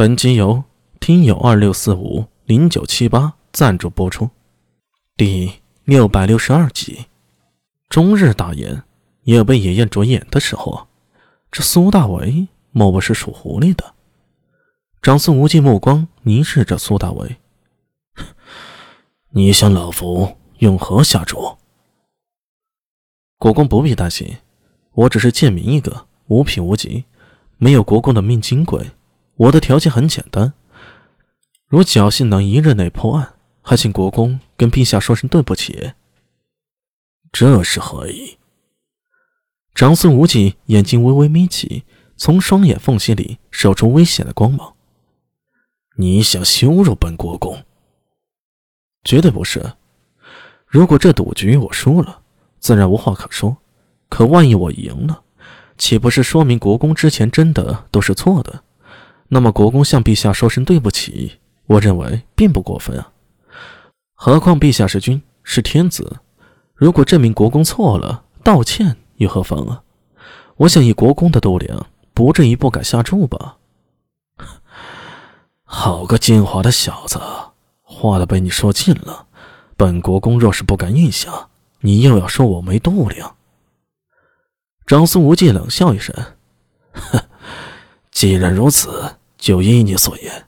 本集由听友二六四五零九七八赞助播出，第六百六十二集。终日大宴，也被爷爷着眼的时候，这苏大为莫不是属狐狸的？长孙无忌目光凝视着苏大为，你想老夫用何下注？国公不必担心，我只是贱民一个，无品无级，没有国公的命金贵。我的条件很简单，如侥幸能一日内破案，还请国公跟陛下说声对不起。这是何意？长孙无忌眼睛微微眯起，从双眼缝隙里射出危险的光芒。你想羞辱本国公？绝对不是。如果这赌局我输了，自然无话可说。可万一我赢了，岂不是说明国公之前真的都是错的？那么国公向陛下说声对不起，我认为并不过分啊。何况陛下是君，是天子，如果证明国公错了，道歉又何妨啊？我想以国公的度量，不至于不敢下注吧？好个奸猾的小子，话都被你说尽了。本国公若是不敢应下，你又要说我没度量。长孙无忌冷笑一声：“哼，既然如此。”就依你所言，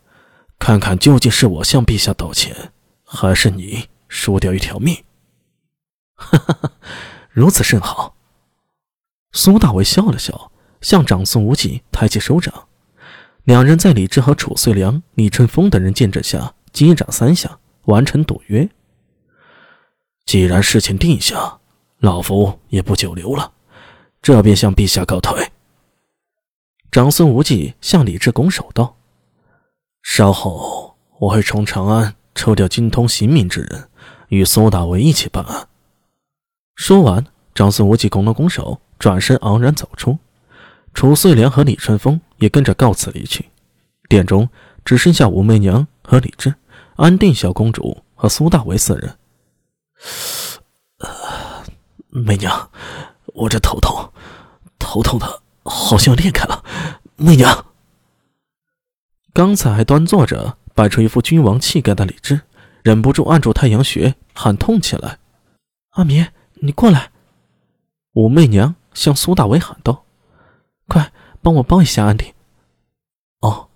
看看究竟是我向陛下道歉，还是你输掉一条命？哈哈哈，如此甚好。苏大为笑了笑，向长孙无忌抬起手掌，两人在李治和褚遂良、李春风等人见证下击掌三下，完成赌约。既然事情定下，老夫也不久留了，这便向陛下告退。长孙无忌向李治拱手道：“稍后我会从长安抽调精通刑名之人，与苏大为一起办案。”说完，长孙无忌拱了拱手，转身昂然走出。楚遂良和李春风也跟着告辞离去。殿中只剩下武媚娘和李治、安定小公主和苏大为四人。媚娘，我这头痛，头痛的。好像裂开了，媚娘。刚才还端坐着，摆出一副君王气概的李治，忍不住按住太阳穴，喊痛起来：“阿弥，你过来！”武媚娘向苏大为喊道：“快帮我抱一下安定。”哦，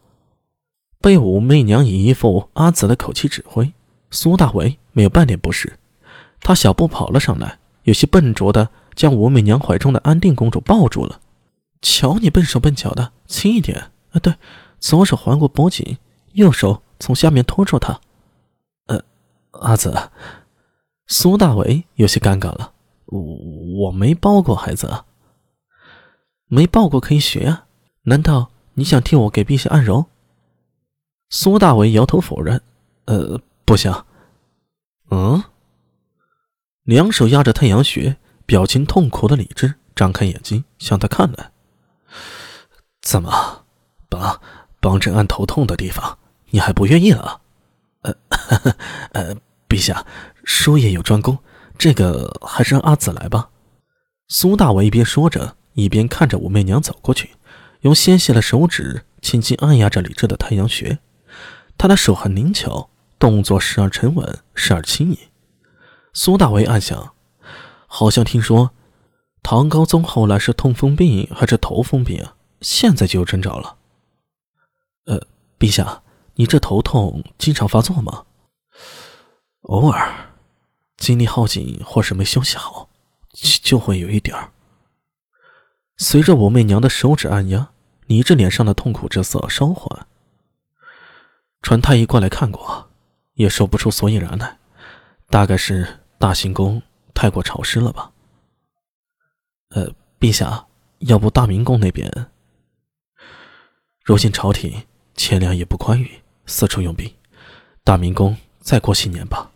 被武媚娘以一副阿紫的口气指挥，苏大为没有半点不适，他小步跑了上来，有些笨拙的将武媚娘怀中的安定公主抱住了。瞧你笨手笨脚的，轻一点啊！对，左手环过脖颈，右手从下面托住他。呃，阿紫，苏大为有些尴尬了。我我没抱过孩子啊，没抱过可以学啊。难道你想替我给陛下按揉？苏大为摇头否认。呃，不想。嗯，两手压着太阳穴，表情痛苦的李治张开眼睛向他看来。怎么，帮帮朕按头痛的地方，你还不愿意了？呃，呃，陛下，叔爷有专攻，这个还是让阿紫来吧。苏大为一边说着，一边看着武媚娘走过去，用纤细的手指轻轻按压着李治的太阳穴。他的手很灵巧，动作时而沉稳，时而轻盈。苏大为暗想，好像听说唐高宗后来是痛风病还是头风病啊？现在就有征兆了。呃，陛下，你这头痛经常发作吗？偶尔，精力耗尽或是没休息好，就会有一点儿。随着武媚娘的手指按压，你这脸上的痛苦之色稍缓。传太医过来看过，也说不出所以然来，大概是大行宫太过潮湿了吧。呃，陛下，要不大明宫那边？如今朝廷钱粮也不宽裕，四处用兵，大明宫再过些年吧。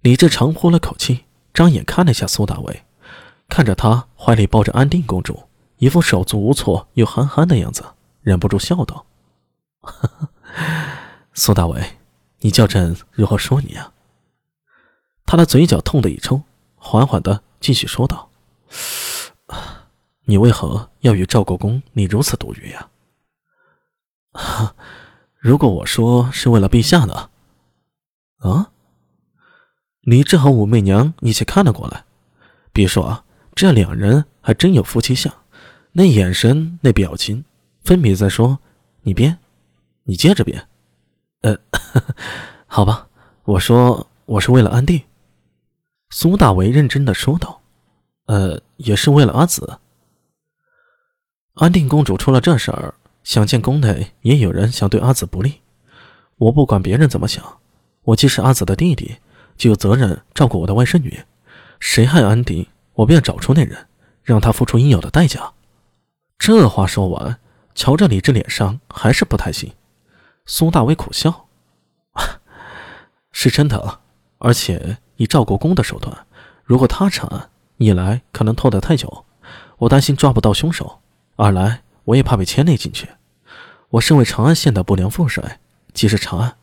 李治长呼了口气，张眼看了一下苏大伟，看着他怀里抱着安定公主，一副手足无措又憨憨的样子，忍不住笑道：“ 苏大伟，你叫朕如何说你啊？”他的嘴角痛的一抽，缓缓的继续说道。你为何要与赵国公你如此赌约呀？啊 如果我说是为了陛下呢？啊？李治和武媚娘一起看了过来。别说啊，这两人还真有夫妻相，那眼神、那表情，分别在说：“你编，你接着编。”呃，好吧，我说我是为了安定。苏大为认真的说道：“呃，也是为了阿紫。安定公主出了这事儿，想见宫内也有人想对阿紫不利。我不管别人怎么想，我既是阿紫的弟弟，就有责任照顾我的外甥女。谁害安定，我便找出那人，让他付出应有的代价。”这话说完，瞧着李治脸上还是不太信。苏大威苦笑：“ 是真的，而且。”以赵国公的手段，如果他查案，一来可能拖得太久，我担心抓不到凶手；二来我也怕被牵累进去。我身为长安县的不良副帅，即使查案，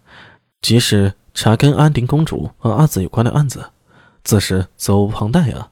即使查跟安定公主和阿紫有关的案子，自是责无旁贷啊。